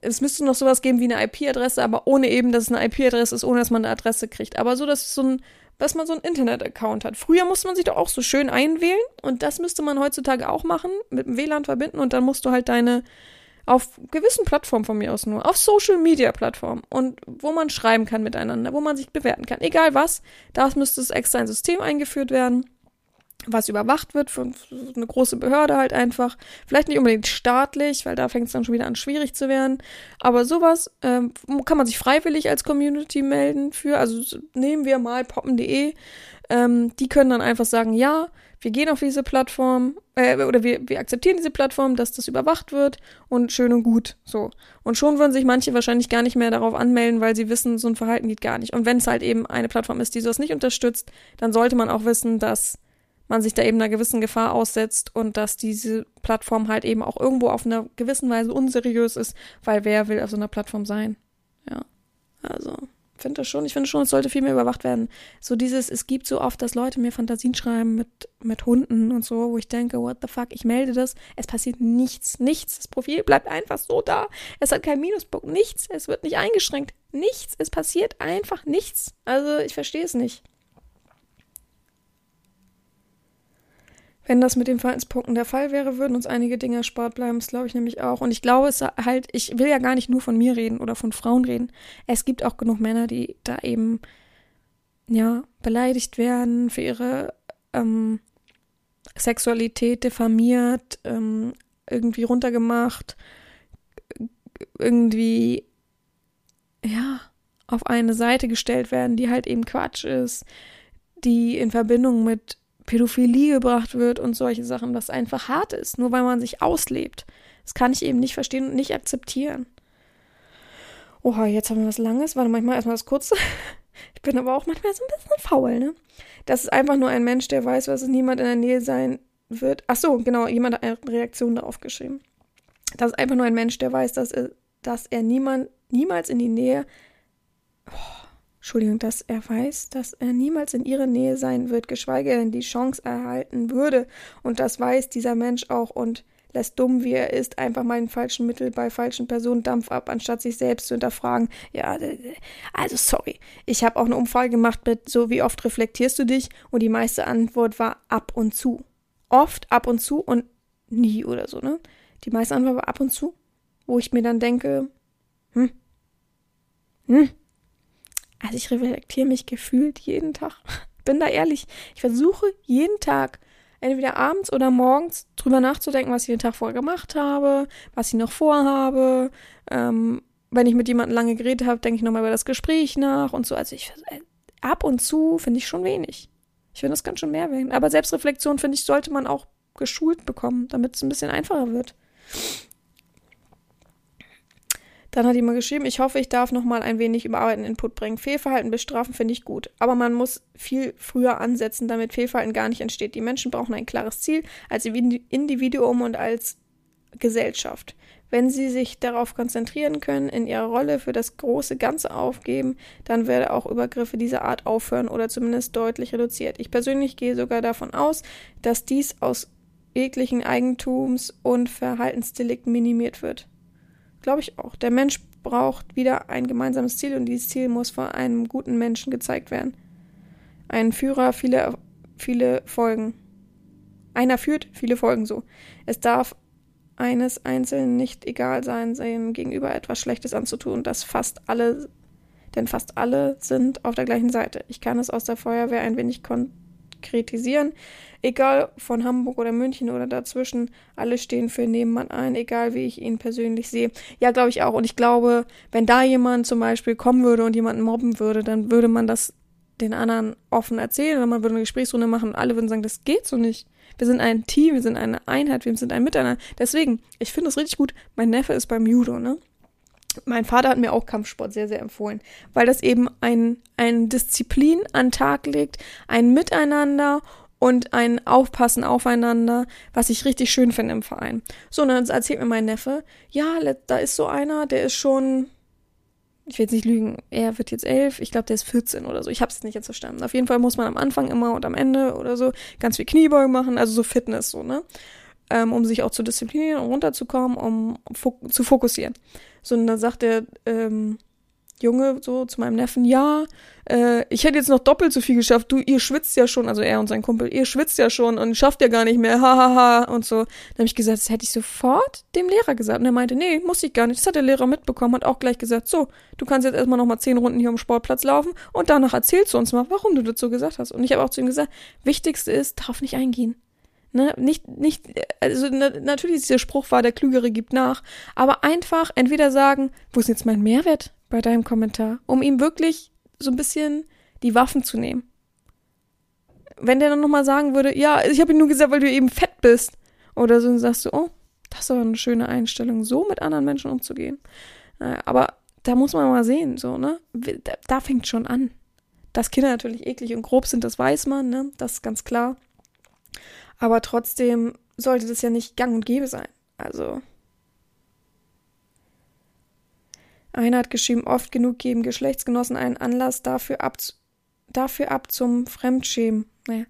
es müsste noch sowas geben wie eine IP-Adresse, aber ohne eben, dass es eine IP-Adresse ist, ohne dass man eine Adresse kriegt. Aber so, dass so ein dass man so einen Internet-Account hat. Früher musste man sich doch auch so schön einwählen und das müsste man heutzutage auch machen, mit dem WLAN verbinden und dann musst du halt deine auf gewissen Plattformen von mir aus nur, auf Social Media Plattformen und wo man schreiben kann miteinander, wo man sich bewerten kann, egal was, da müsste es extra ein System eingeführt werden. Was überwacht wird von eine große Behörde halt einfach. Vielleicht nicht unbedingt staatlich, weil da fängt es dann schon wieder an schwierig zu werden. Aber sowas ähm, kann man sich freiwillig als Community melden für. Also nehmen wir mal poppen.de. Ähm, die können dann einfach sagen, ja, wir gehen auf diese Plattform äh, oder wir, wir akzeptieren diese Plattform, dass das überwacht wird und schön und gut. So. Und schon würden sich manche wahrscheinlich gar nicht mehr darauf anmelden, weil sie wissen, so ein Verhalten geht gar nicht. Und wenn es halt eben eine Plattform ist, die sowas nicht unterstützt, dann sollte man auch wissen, dass man sich da eben einer gewissen Gefahr aussetzt und dass diese Plattform halt eben auch irgendwo auf einer gewissen Weise unseriös ist, weil wer will auf so einer Plattform sein? Ja. Also, finde das schon, ich finde schon, es sollte viel mehr überwacht werden. So dieses, es gibt so oft, dass Leute mir Fantasien schreiben mit, mit Hunden und so, wo ich denke, what the fuck, ich melde das, es passiert nichts, nichts. Das Profil bleibt einfach so da. Es hat keinen Minuspunkt, nichts, es wird nicht eingeschränkt, nichts, es passiert einfach nichts. Also, ich verstehe es nicht. Wenn das mit den Verhaltenspunkten der Fall wäre, würden uns einige Dinge erspart bleiben. Das glaube ich nämlich auch. Und ich glaube es halt, ich will ja gar nicht nur von mir reden oder von Frauen reden. Es gibt auch genug Männer, die da eben, ja, beleidigt werden für ihre ähm, Sexualität, diffamiert, ähm, irgendwie runtergemacht, irgendwie, ja, auf eine Seite gestellt werden, die halt eben Quatsch ist, die in Verbindung mit Pädophilie gebracht wird und solche Sachen, was einfach hart ist, nur weil man sich auslebt. Das kann ich eben nicht verstehen und nicht akzeptieren. Oha, jetzt haben wir was Langes. Warte, manchmal erstmal das Kurze. Ich bin aber auch manchmal so ein bisschen faul, ne? Das ist einfach nur ein Mensch, der weiß, was es niemand in der Nähe sein wird. Ach so, genau, jemand hat eine Reaktion darauf geschrieben. Das ist einfach nur ein Mensch, der weiß, dass er, dass er niemand, niemals in die Nähe. Oh, Entschuldigung, dass er weiß, dass er niemals in ihrer Nähe sein wird, geschweige denn die Chance erhalten würde. Und das weiß dieser Mensch auch und lässt dumm, wie er ist, einfach mal in falschen Mittel bei falschen Personen Dampf ab, anstatt sich selbst zu hinterfragen. Ja, also sorry. Ich habe auch eine Umfrage gemacht mit so, wie oft reflektierst du dich? Und die meiste Antwort war ab und zu. Oft, ab und zu und nie oder so, ne? Die meiste Antwort war ab und zu, wo ich mir dann denke, hm, hm, also ich reflektiere mich gefühlt jeden Tag. Bin da ehrlich. Ich versuche jeden Tag, entweder abends oder morgens, drüber nachzudenken, was ich den Tag vorher gemacht habe, was ich noch vorhabe. Ähm, wenn ich mit jemandem lange geredet habe, denke ich nochmal über das Gespräch nach und so. Also ich äh, ab und zu finde ich schon wenig. Ich finde das ganz schön mehr werden. Aber Selbstreflexion, finde ich, sollte man auch geschult bekommen, damit es ein bisschen einfacher wird. Dann hat jemand geschrieben, ich hoffe, ich darf noch mal ein wenig überarbeiten Input bringen. Fehlverhalten bestrafen finde ich gut, aber man muss viel früher ansetzen, damit Fehlverhalten gar nicht entsteht. Die Menschen brauchen ein klares Ziel als Individuum und als Gesellschaft. Wenn sie sich darauf konzentrieren können, in ihrer Rolle für das große Ganze aufgeben, dann werde auch Übergriffe dieser Art aufhören oder zumindest deutlich reduziert. Ich persönlich gehe sogar davon aus, dass dies aus jeglichen Eigentums- und Verhaltensdelikten minimiert wird. Glaube ich auch. Der Mensch braucht wieder ein gemeinsames Ziel und dieses Ziel muss von einem guten Menschen gezeigt werden. Ein Führer, viele, viele Folgen. Einer führt, viele Folgen so. Es darf eines Einzelnen nicht egal sein, seinem Gegenüber etwas Schlechtes anzutun, das fast alle, denn fast alle sind auf der gleichen Seite. Ich kann es aus der Feuerwehr ein wenig konkretisieren. Egal von Hamburg oder München oder dazwischen, alle stehen für Nebenmann ein, egal wie ich ihn persönlich sehe. Ja, glaube ich auch. Und ich glaube, wenn da jemand zum Beispiel kommen würde und jemanden mobben würde, dann würde man das den anderen offen erzählen oder man würde eine Gesprächsrunde machen und alle würden sagen, das geht so nicht. Wir sind ein Team, wir sind eine Einheit, wir sind ein Miteinander. Deswegen, ich finde es richtig gut. Mein Neffe ist beim Judo, ne? Mein Vater hat mir auch Kampfsport sehr, sehr empfohlen, weil das eben ein, ein Disziplin an Tag legt, ein Miteinander und ein Aufpassen aufeinander, was ich richtig schön finde im Verein. So, und dann erzählt mir mein Neffe, ja, da ist so einer, der ist schon, ich will jetzt nicht lügen, er wird jetzt elf, ich glaube, der ist 14 oder so. Ich habe es nicht jetzt verstanden. Auf jeden Fall muss man am Anfang immer und am Ende oder so ganz viel Kniebeugen machen, also so Fitness, so, ne? Ähm, um sich auch zu disziplinieren und runterzukommen, um fok zu fokussieren. So, und dann sagt er, ähm, Junge so zu meinem Neffen, ja, äh, ich hätte jetzt noch doppelt so viel geschafft. Du, ihr schwitzt ja schon, also er und sein Kumpel, ihr schwitzt ja schon und schafft ja gar nicht mehr, hahaha ha, ha, und so. Dann habe ich gesagt, das hätte ich sofort dem Lehrer gesagt. Und er meinte, nee, muss ich gar nicht. Das hat der Lehrer mitbekommen, hat auch gleich gesagt, so, du kannst jetzt erstmal nochmal zehn Runden hier am Sportplatz laufen und danach erzählst du uns mal, warum du das so gesagt hast. Und ich habe auch zu ihm gesagt, wichtigste ist, darauf nicht eingehen. Ne, nicht, nicht, also na, natürlich ist der Spruch war, der Klügere gibt nach, aber einfach entweder sagen, wo ist jetzt mein Mehrwert bei deinem Kommentar, um ihm wirklich so ein bisschen die Waffen zu nehmen. Wenn der dann nochmal sagen würde, ja, ich habe ihm nur gesagt, weil du eben fett bist, oder so, dann sagst du, oh, das ist aber eine schöne Einstellung, so mit anderen Menschen umzugehen. Naja, aber da muss man mal sehen, so, ne? Da, da fängt schon an. Dass Kinder natürlich eklig und grob sind, das weiß man, ne? Das ist ganz klar. Aber trotzdem sollte das ja nicht gang und gäbe sein. Also. Einer hat geschrieben, oft genug geben Geschlechtsgenossen einen Anlass dafür ab, dafür ab zum Fremdschämen. Naja.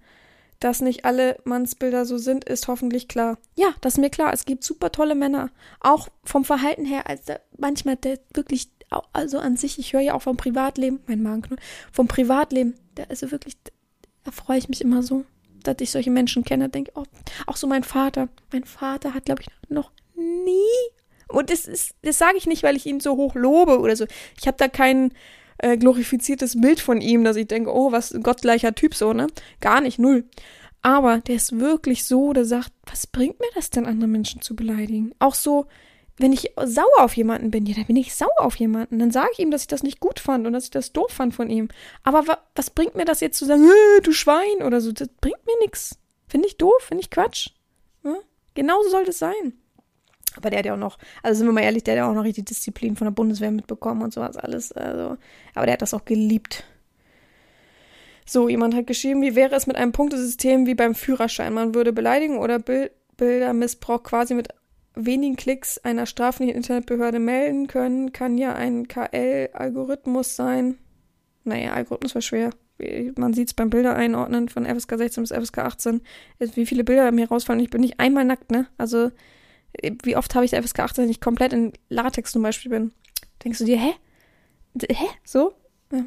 Dass nicht alle Mannsbilder so sind, ist hoffentlich klar. Ja, das ist mir klar. Es gibt super tolle Männer. Auch vom Verhalten her, also manchmal der wirklich, also an sich, ich höre ja auch vom Privatleben, mein Magen knurrt, vom Privatleben, der also wirklich, da freue ich mich immer so dass ich solche Menschen kenne, denke, oh, auch so mein Vater. Mein Vater hat, glaube ich, noch nie. Und das ist, das sage ich nicht, weil ich ihn so hoch lobe oder so. Ich habe da kein äh, glorifiziertes Bild von ihm, dass ich denke, oh, was ein gottgleicher Typ so, ne? Gar nicht, null. Aber der ist wirklich so, der sagt, was bringt mir das denn, andere Menschen zu beleidigen? Auch so, wenn ich sauer auf jemanden bin, ja, dann bin ich sauer auf jemanden. Dann sage ich ihm, dass ich das nicht gut fand und dass ich das doof fand von ihm. Aber wa was bringt mir das jetzt zu sagen, du Schwein oder so? Das bringt mir nichts. Finde ich doof, finde ich Quatsch. Ja? Genauso sollte es sein. Aber der hat ja auch noch, also sind wir mal ehrlich, der hat ja auch noch richtig Disziplin von der Bundeswehr mitbekommen und sowas alles. Also, aber der hat das auch geliebt. So, jemand hat geschrieben, wie wäre es mit einem Punktesystem wie beim Führerschein? Man würde Beleidigung oder Bild Bildermissbrauch quasi mit wenigen Klicks einer straflichen Internetbehörde melden können, kann ja ein KL-Algorithmus sein. Naja, Algorithmus war schwer. Man sieht es beim Bilder einordnen von FSK 16 bis FSK 18. Wie viele Bilder mir rausfallen. Ich bin nicht einmal nackt, ne? Also, wie oft habe ich der FSK 18 nicht komplett in Latex zum Beispiel bin? Denkst du dir, hä? Hä? So? Ja.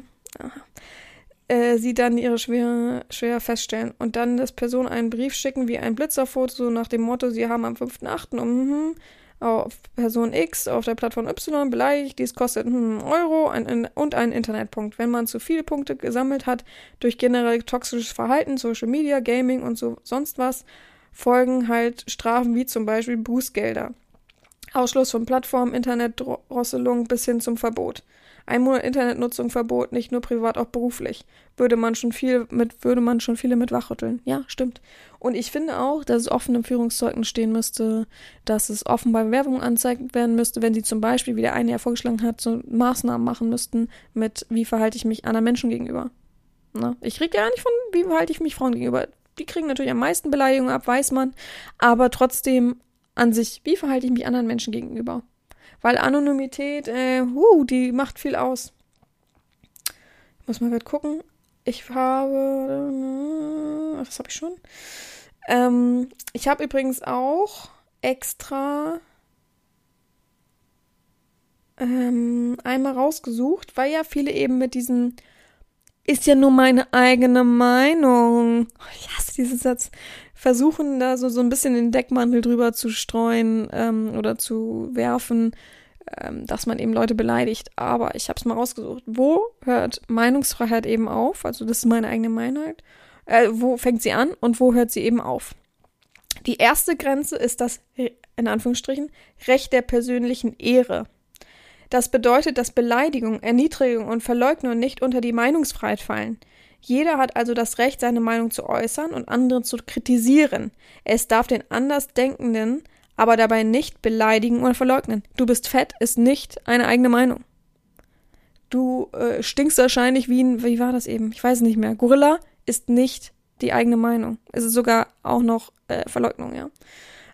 Äh, sie dann ihre schwer, schwer feststellen und dann das Person einen Brief schicken wie ein Blitzerfoto nach dem Motto, sie haben am 5.8. um hm, auf Person X auf der Plattform Y beleidigt, dies kostet hm, Euro ein, und einen Internetpunkt. Wenn man zu viele Punkte gesammelt hat durch generell toxisches Verhalten, Social Media, Gaming und so sonst was, folgen halt Strafen wie zum Beispiel Bußgelder. Ausschluss von Plattformen, Internetdrosselung bis hin zum Verbot. Ein Monat Internetnutzung Verbot, nicht nur privat, auch beruflich. Würde man schon viel mit, würde man schon viele mit wachrütteln. Ja, stimmt. Und ich finde auch, dass es offen im Führungszeugnis stehen müsste, dass es offen bei Werbung angezeigt werden müsste, wenn sie zum Beispiel, wie der eine ja vorgeschlagen hat, so Maßnahmen machen müssten mit, wie verhalte ich mich anderen Menschen gegenüber. Na, ich rede ja nicht von, wie verhalte ich mich Frauen gegenüber. Die kriegen natürlich am meisten Beleidigungen ab, weiß man. Aber trotzdem an sich, wie verhalte ich mich anderen Menschen gegenüber? Weil Anonymität, äh, uh, die macht viel aus. Ich muss mal gerade gucken. Ich habe. Was habe ich schon? Ähm, ich habe übrigens auch extra ähm, einmal rausgesucht, weil ja viele eben mit diesem ist ja nur meine eigene Meinung. Ich hasse diesen Satz. Versuchen da so, so ein bisschen den Deckmantel drüber zu streuen ähm, oder zu werfen, ähm, dass man eben Leute beleidigt. Aber ich habe es mal rausgesucht. Wo hört Meinungsfreiheit eben auf? Also das ist meine eigene Meinung. Äh, wo fängt sie an und wo hört sie eben auf? Die erste Grenze ist das, in Anführungsstrichen, Recht der persönlichen Ehre. Das bedeutet, dass Beleidigung, Erniedrigung und Verleugnung nicht unter die Meinungsfreiheit fallen. Jeder hat also das Recht, seine Meinung zu äußern und andere zu kritisieren. Es darf den Andersdenkenden aber dabei nicht beleidigen oder verleugnen. Du bist fett ist nicht eine eigene Meinung. Du äh, stinkst wahrscheinlich wie ein, wie war das eben? Ich weiß nicht mehr. Gorilla ist nicht die eigene Meinung. Es ist sogar auch noch äh, Verleugnung, ja.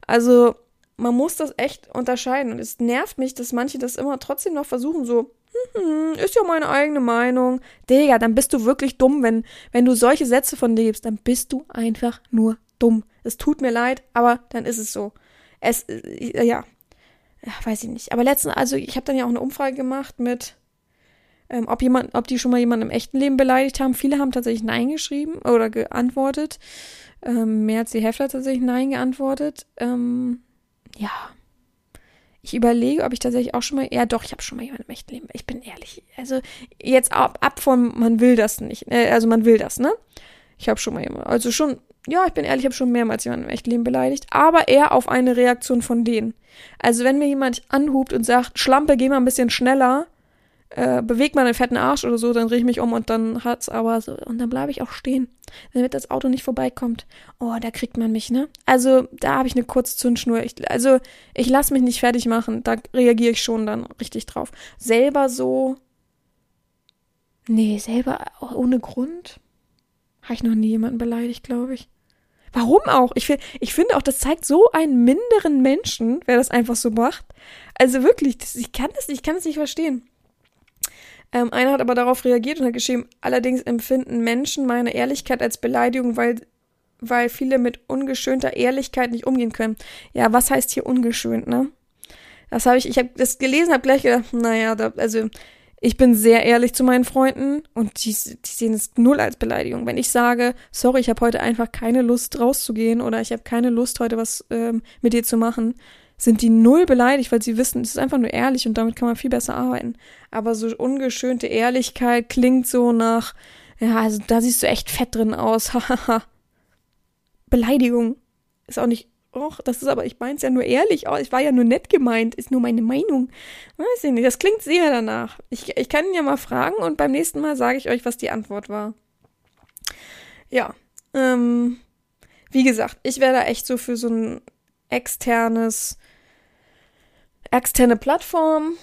Also man muss das echt unterscheiden. Und es nervt mich, dass manche das immer trotzdem noch versuchen, so, hm, ist ja meine eigene Meinung. Digga, dann bist du wirklich dumm, wenn, wenn du solche Sätze von dir gibst, dann bist du einfach nur dumm. Es tut mir leid, aber dann ist es so. Es, äh, ja, ja weiß ich nicht. Aber letztens, also ich habe dann ja auch eine Umfrage gemacht mit, ähm, ob jemand, ob die schon mal jemanden im echten Leben beleidigt haben. Viele haben tatsächlich Nein geschrieben oder geantwortet. Ähm, mehr als die Hälfte hat tatsächlich Nein geantwortet. Ähm, ja. Ich überlege, ob ich tatsächlich auch schon mal, ja doch, ich habe schon mal jemanden im echten Leben. Ich bin ehrlich. Also jetzt ab, ab von, man will das nicht. Äh, also man will das, ne? Ich habe schon mal jemanden, also schon, ja, ich bin ehrlich, ich habe schon mehrmals jemanden im echten Leben beleidigt, aber eher auf eine Reaktion von denen. Also wenn mir jemand anhubt und sagt, Schlampe, geh mal ein bisschen schneller, äh, bewegt mal den fetten Arsch oder so, dann drehe ich mich um und dann hat's aber so, und dann bleibe ich auch stehen, damit das Auto nicht vorbeikommt. Oh, da kriegt man mich, ne? Also, da habe ich eine kurze Zündschnur. Ich, also, ich lasse mich nicht fertig machen, da reagiere ich schon dann richtig drauf. Selber so, nee, selber ohne Grund habe ich noch nie jemanden beleidigt, glaube ich. Warum auch? Ich, ich finde auch, das zeigt so einen minderen Menschen, wer das einfach so macht. Also wirklich, das, ich kann das nicht, ich kann das nicht verstehen. Ähm, einer hat aber darauf reagiert und hat geschrieben, allerdings empfinden Menschen meine Ehrlichkeit als Beleidigung, weil, weil viele mit ungeschönter Ehrlichkeit nicht umgehen können. Ja, was heißt hier ungeschönt, ne? Das habe ich, ich habe das gelesen, habe gleich gedacht, naja, da, also ich bin sehr ehrlich zu meinen Freunden und die, die sehen es null als Beleidigung. Wenn ich sage, sorry, ich habe heute einfach keine Lust rauszugehen oder ich habe keine Lust heute was ähm, mit dir zu machen, sind die null beleidigt, weil sie wissen, es ist einfach nur ehrlich und damit kann man viel besser arbeiten. Aber so ungeschönte Ehrlichkeit klingt so nach, ja, also da siehst du echt fett drin aus, hahaha. Beleidigung. Ist auch nicht, och, das ist aber, ich mein's ja nur ehrlich, oh, ich war ja nur nett gemeint, ist nur meine Meinung. Weiß ich nicht, das klingt sehr danach. Ich, ich kann ihn ja mal fragen und beim nächsten Mal sage ich euch, was die Antwort war. Ja, ähm, wie gesagt, ich wäre da echt so für so ein externes externe Plattform.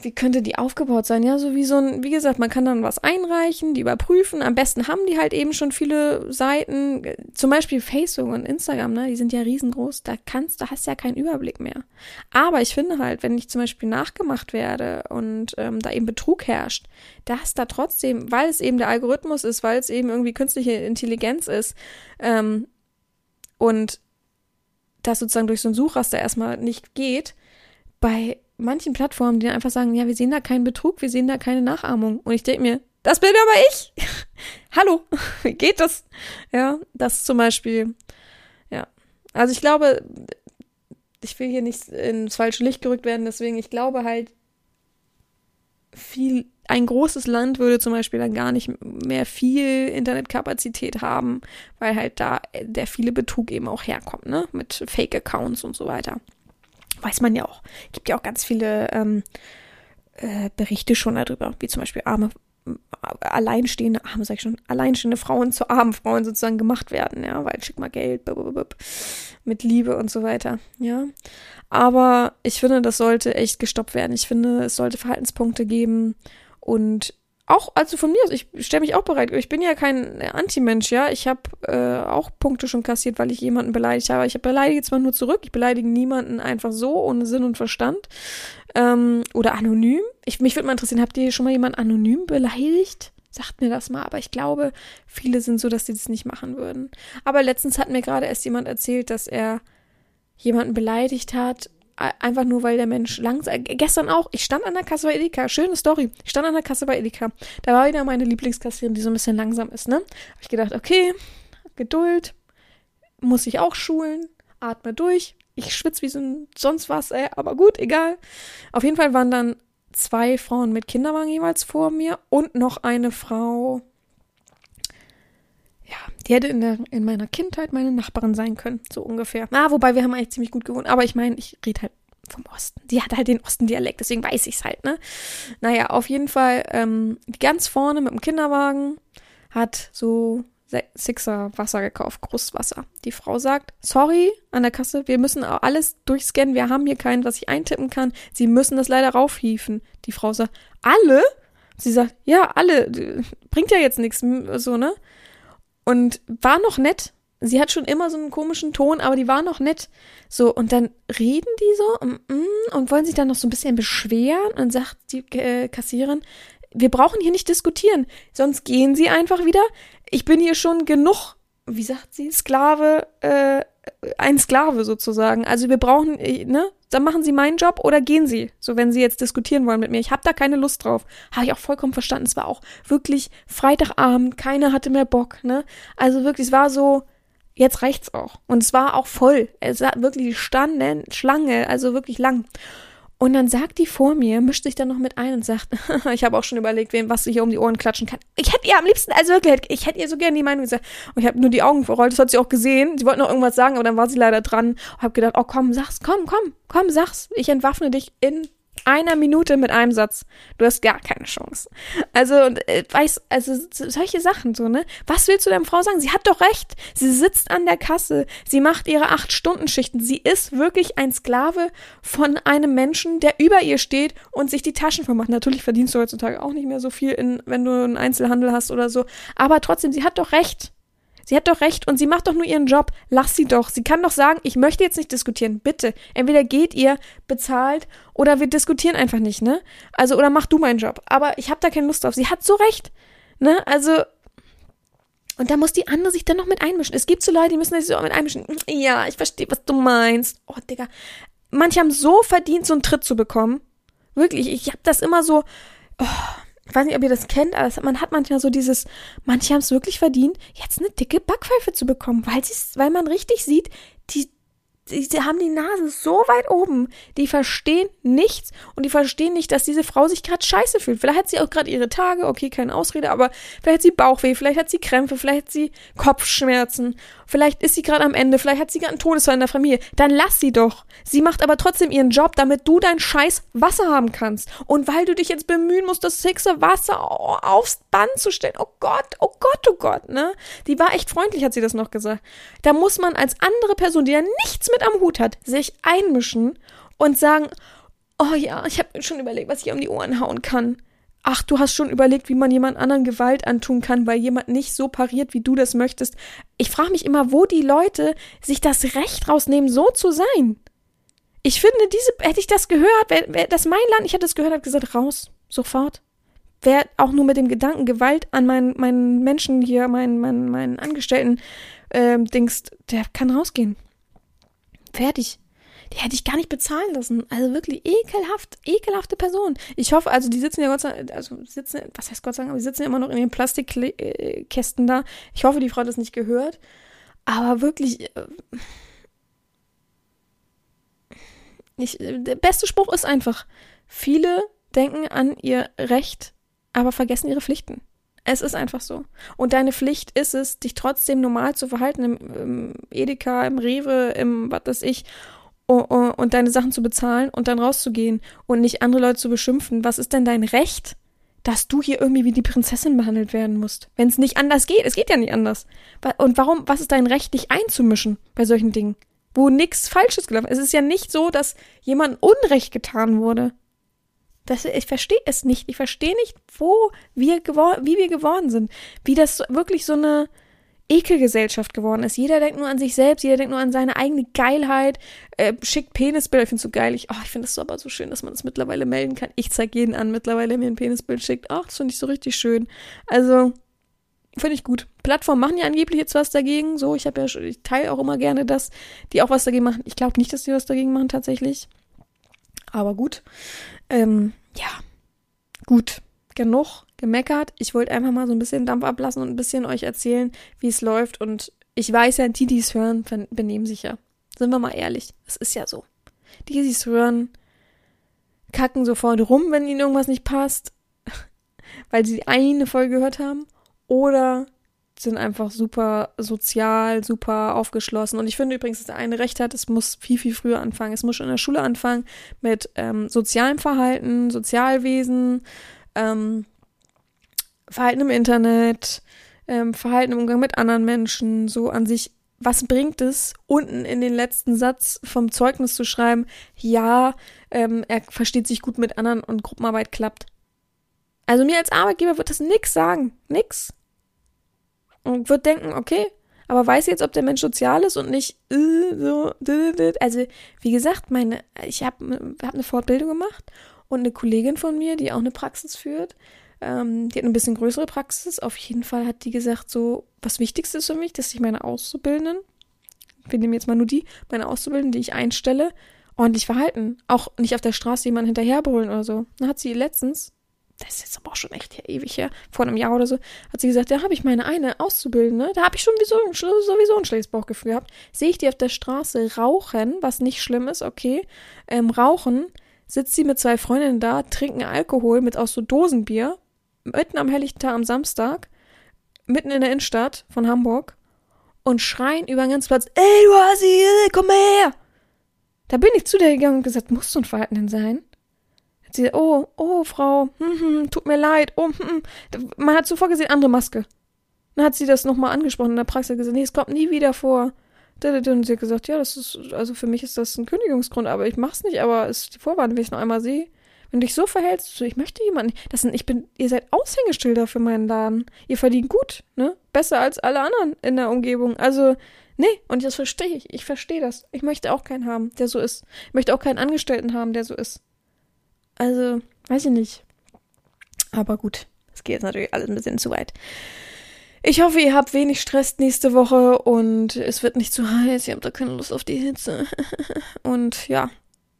Wie könnte die aufgebaut sein? Ja, so wie so ein, wie gesagt, man kann dann was einreichen, die überprüfen. Am besten haben die halt eben schon viele Seiten. Zum Beispiel Facebook und Instagram, ne? Die sind ja riesengroß. Da kannst, du hast ja keinen Überblick mehr. Aber ich finde halt, wenn ich zum Beispiel nachgemacht werde und ähm, da eben Betrug herrscht, dass da trotzdem, weil es eben der Algorithmus ist, weil es eben irgendwie künstliche Intelligenz ist, ähm, und das sozusagen durch so ein Suchraster erstmal nicht geht, bei manchen Plattformen, die einfach sagen, ja, wir sehen da keinen Betrug, wir sehen da keine Nachahmung. Und ich denke mir, das bin aber ich. Hallo, wie geht das? Ja, das zum Beispiel. Ja, also ich glaube, ich will hier nicht ins falsche Licht gerückt werden, deswegen, ich glaube halt, viel, ein großes Land würde zum Beispiel dann gar nicht mehr viel Internetkapazität haben, weil halt da der viele Betrug eben auch herkommt, ne? Mit Fake-Accounts und so weiter weiß man ja auch. Gibt ja auch ganz viele ähm, äh, Berichte schon darüber, wie zum Beispiel arme, äh, alleinstehende, arme sag ich schon, alleinstehende Frauen zu armen Frauen sozusagen gemacht werden, ja, weil schick mal Geld, mit Liebe und so weiter, ja. Aber ich finde, das sollte echt gestoppt werden. Ich finde, es sollte Verhaltenspunkte geben und auch, also von mir aus, ich stelle mich auch bereit. Ich bin ja kein Anti-Mensch, ja. Ich habe äh, auch Punkte schon kassiert, weil ich jemanden beleidigt habe. Ich beleidige zwar nur zurück, ich beleidige niemanden einfach so, ohne Sinn und Verstand. Ähm, oder anonym. Ich, mich würde mal interessieren, habt ihr schon mal jemanden anonym beleidigt? Sagt mir das mal, aber ich glaube, viele sind so, dass sie das nicht machen würden. Aber letztens hat mir gerade erst jemand erzählt, dass er jemanden beleidigt hat einfach nur, weil der Mensch langsam. Äh, gestern auch, ich stand an der Kasse bei Edeka, schöne Story. Ich stand an der Kasse bei Edeka. Da war wieder meine Lieblingskassiererin, die so ein bisschen langsam ist, ne? Hab ich gedacht, okay, Geduld, muss ich auch schulen, atme durch. Ich schwitze wie so ein sonst was, ey, aber gut, egal. Auf jeden Fall waren dann zwei Frauen mit Kinderwagen jeweils vor mir und noch eine Frau, ja, die hätte in, der, in meiner Kindheit meine Nachbarin sein können, so ungefähr. Ah, wobei wir haben eigentlich ziemlich gut gewohnt, aber ich meine, ich rede halt vom Osten. Die hat halt den Ostendialekt, deswegen weiß ich es halt, ne? Naja, auf jeden Fall, ähm, ganz vorne mit dem Kinderwagen hat so Sixer Wasser gekauft, Krustwasser. Die Frau sagt, sorry, an der Kasse, wir müssen alles durchscannen, wir haben hier keinen, was ich eintippen kann. Sie müssen das leider raufhieven. Die Frau sagt, alle? Sie sagt, ja, alle, bringt ja jetzt nichts, so, ne? Und war noch nett. Sie hat schon immer so einen komischen Ton, aber die war noch nett. So, und dann reden die so mm, mm, und wollen sich dann noch so ein bisschen beschweren und sagt die äh, Kassiererin, wir brauchen hier nicht diskutieren, sonst gehen sie einfach wieder. Ich bin hier schon genug, wie sagt sie, Sklave, äh, ein Sklave sozusagen. Also wir brauchen, äh, ne, dann machen Sie meinen Job oder gehen Sie. So, wenn Sie jetzt diskutieren wollen mit mir. Ich habe da keine Lust drauf. Habe ich auch vollkommen verstanden. Es war auch wirklich Freitagabend, keiner hatte mehr Bock, ne? Also wirklich, es war so, jetzt reicht's auch. Und es war auch voll. Es war wirklich standen Schlange, also wirklich lang. Und dann sagt die vor mir, mischt sich dann noch mit ein und sagt, ich habe auch schon überlegt, wem was sie hier um die Ohren klatschen kann. Ich hätte ihr am liebsten, also wirklich, ich hätte ihr so gerne die Meinung gesagt. Und ich habe nur die Augen verrollt, das hat sie auch gesehen. Sie wollte noch irgendwas sagen, aber dann war sie leider dran. Und habe gedacht, oh komm, sag's, komm, komm, komm, sag's. Ich entwaffne dich in einer Minute mit einem Satz. Du hast gar keine Chance. Also, äh, weiß, also solche Sachen so, ne? Was willst du deiner Frau sagen? Sie hat doch recht. Sie sitzt an der Kasse. Sie macht ihre acht Stunden Schichten. Sie ist wirklich ein Sklave von einem Menschen, der über ihr steht und sich die Taschen vermacht. Natürlich verdienst du heutzutage auch nicht mehr so viel, in, wenn du einen Einzelhandel hast oder so. Aber trotzdem, sie hat doch recht. Sie hat doch recht und sie macht doch nur ihren Job. Lass sie doch. Sie kann doch sagen, ich möchte jetzt nicht diskutieren. Bitte. Entweder geht ihr, bezahlt oder wir diskutieren einfach nicht, ne? Also, oder mach du meinen Job. Aber ich habe da keine Lust drauf. Sie hat so recht. Ne? Also, und da muss die andere sich dann noch mit einmischen. Es gibt so Leute, die müssen sich so mit einmischen. Ja, ich verstehe, was du meinst. Oh, Digga. Manche haben so verdient, so einen Tritt zu bekommen. Wirklich, ich habe das immer so. Oh, ich weiß nicht, ob ihr das kennt, aber man hat manchmal so dieses, manche haben es wirklich verdient, jetzt eine dicke Backpfeife zu bekommen, weil, weil man richtig sieht, die, sie haben die Nase so weit oben, die verstehen nichts und die verstehen nicht, dass diese Frau sich gerade scheiße fühlt. Vielleicht hat sie auch gerade ihre Tage, okay, keine Ausrede, aber vielleicht hat sie Bauchweh, vielleicht hat sie Krämpfe, vielleicht hat sie Kopfschmerzen, vielleicht ist sie gerade am Ende, vielleicht hat sie gerade einen Todesfall in der Familie. Dann lass sie doch. Sie macht aber trotzdem ihren Job, damit du dein scheiß Wasser haben kannst. Und weil du dich jetzt bemühen musst, das sechste Wasser aufs Band zu stellen. Oh Gott, oh Gott, oh Gott, ne? Die war echt freundlich, hat sie das noch gesagt. Da muss man als andere Person, die ja nichts mit mit am Hut hat, sich einmischen und sagen, oh ja, ich habe schon überlegt, was ich um die Ohren hauen kann. Ach, du hast schon überlegt, wie man jemand anderen Gewalt antun kann, weil jemand nicht so pariert, wie du das möchtest. Ich frage mich immer, wo die Leute sich das Recht rausnehmen, so zu sein. Ich finde, diese, hätte ich das gehört, wäre wär das mein Land, ich hätte das gehört, hätte gesagt, raus, sofort. Wer auch nur mit dem Gedanken Gewalt an meinen, meinen Menschen hier, meinen, meinen, meinen Angestellten, ähm, Dings, der kann rausgehen. Fertig. Die hätte ich gar nicht bezahlen lassen. Also wirklich ekelhaft, ekelhafte Person. Ich hoffe, also die sitzen ja Gott sei Dank, also sitzen, was heißt Gott sei Dank, aber die sitzen ja immer noch in den Plastikkästen da. Ich hoffe, die Frau hat das nicht gehört. Aber wirklich, äh, ich, der beste Spruch ist einfach, viele denken an ihr Recht, aber vergessen ihre Pflichten. Es ist einfach so. Und deine Pflicht ist es, dich trotzdem normal zu verhalten im, im Edeka, im Rewe, im was weiß ich, und deine Sachen zu bezahlen und dann rauszugehen und nicht andere Leute zu beschimpfen. Was ist denn dein Recht, dass du hier irgendwie wie die Prinzessin behandelt werden musst? Wenn es nicht anders geht, es geht ja nicht anders. Und warum, was ist dein Recht, dich einzumischen bei solchen Dingen? Wo nichts Falsches gelaufen ist. Es ist ja nicht so, dass jemand Unrecht getan wurde. Das, ich verstehe es nicht. Ich verstehe nicht, wo wir geworden, wie wir geworden sind. Wie das wirklich so eine Ekelgesellschaft geworden ist. Jeder denkt nur an sich selbst, jeder denkt nur an seine eigene Geilheit, äh, schickt Penisbilder. Ich finde es so geil. Ich, oh, ich finde es so aber so schön, dass man das mittlerweile melden kann. Ich zeige jeden an, mittlerweile mir ein Penisbild schickt. Ach, das finde ich so richtig schön. Also, finde ich gut. Plattformen machen ja angeblich jetzt was dagegen. So, ich habe ja, ich teile auch immer gerne das, die auch was dagegen machen. Ich glaube nicht, dass die was dagegen machen tatsächlich. Aber gut. Ähm, ja, gut, genug gemeckert. Ich wollte einfach mal so ein bisschen Dampf ablassen und ein bisschen euch erzählen, wie es läuft. Und ich weiß ja, die, die es hören, benehmen sich ja. Sind wir mal ehrlich. Es ist ja so. Die, die es hören, kacken sofort rum, wenn ihnen irgendwas nicht passt, weil sie eine Folge gehört haben. Oder sind einfach super sozial, super aufgeschlossen. Und ich finde übrigens, dass der eine recht hat, es muss viel, viel früher anfangen. Es muss schon in der Schule anfangen mit ähm, sozialem Verhalten, Sozialwesen, ähm, Verhalten im Internet, ähm, Verhalten im Umgang mit anderen Menschen, so an sich. Was bringt es, unten in den letzten Satz vom Zeugnis zu schreiben, ja, ähm, er versteht sich gut mit anderen und Gruppenarbeit klappt? Also mir als Arbeitgeber wird das nix sagen. Nix und wird denken, okay, aber weiß jetzt, ob der Mensch sozial ist und nicht äh, so. Also, wie gesagt, meine, ich habe hab eine Fortbildung gemacht und eine Kollegin von mir, die auch eine Praxis führt, ähm, die hat eine bisschen größere Praxis. Auf jeden Fall hat die gesagt, so, was Wichtigste ist für mich, dass ich meine Auszubildenden, wir nehmen jetzt mal nur die, meine Auszubildenden, die ich einstelle, ordentlich verhalten. Auch nicht auf der Straße jemanden hinterherbrüllen oder so. Dann hat sie letztens, das ist jetzt aber auch schon echt ewig her, vor einem Jahr oder so, hat sie gesagt, da habe ich meine eine Auszubildende, da habe ich schon sowieso, sowieso ein schlechtes Bauchgefühl gehabt. Sehe ich die auf der Straße rauchen, was nicht schlimm ist, okay, ähm, rauchen, sitzt sie mit zwei Freundinnen da, trinken Alkohol mit aus so Dosenbier, mitten am helllichten Tag am Samstag, mitten in der Innenstadt von Hamburg und schreien über den ganzen Platz, ey, du Hasi, komm mal her! Da bin ich zu der gegangen und gesagt, muss so ein Verhalten denn sein? Hat sie gesagt, oh, oh, Frau, hm, hm, tut mir leid, oh, hm, hm. Man hat zuvor gesehen, andere Maske. Dann hat sie das nochmal angesprochen in der Praxis gesagt, nee, es kommt nie wieder vor. Und sie hat gesagt, ja, das ist, also für mich ist das ein Kündigungsgrund, aber ich mach's nicht, aber es ist die Vorwarnung, wenn ich noch einmal sehe. Wenn du dich so verhältst, so, ich möchte jemanden, das sind, ich bin, ihr seid Aushängeschilder für meinen Laden. Ihr verdient gut, ne? Besser als alle anderen in der Umgebung. Also, nee, und das verstehe ich. Ich verstehe das. Ich möchte auch keinen haben, der so ist. Ich möchte auch keinen Angestellten haben, der so ist. Also, weiß ich nicht. Aber gut, das geht jetzt natürlich alles ein bisschen zu weit. Ich hoffe, ihr habt wenig Stress nächste Woche und es wird nicht zu heiß. Ihr habt da keine Lust auf die Hitze. und ja,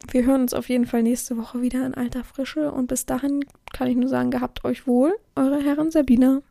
wir hören uns auf jeden Fall nächste Woche wieder in alter Frische und bis dahin kann ich nur sagen, gehabt euch wohl, eure Herren Sabina.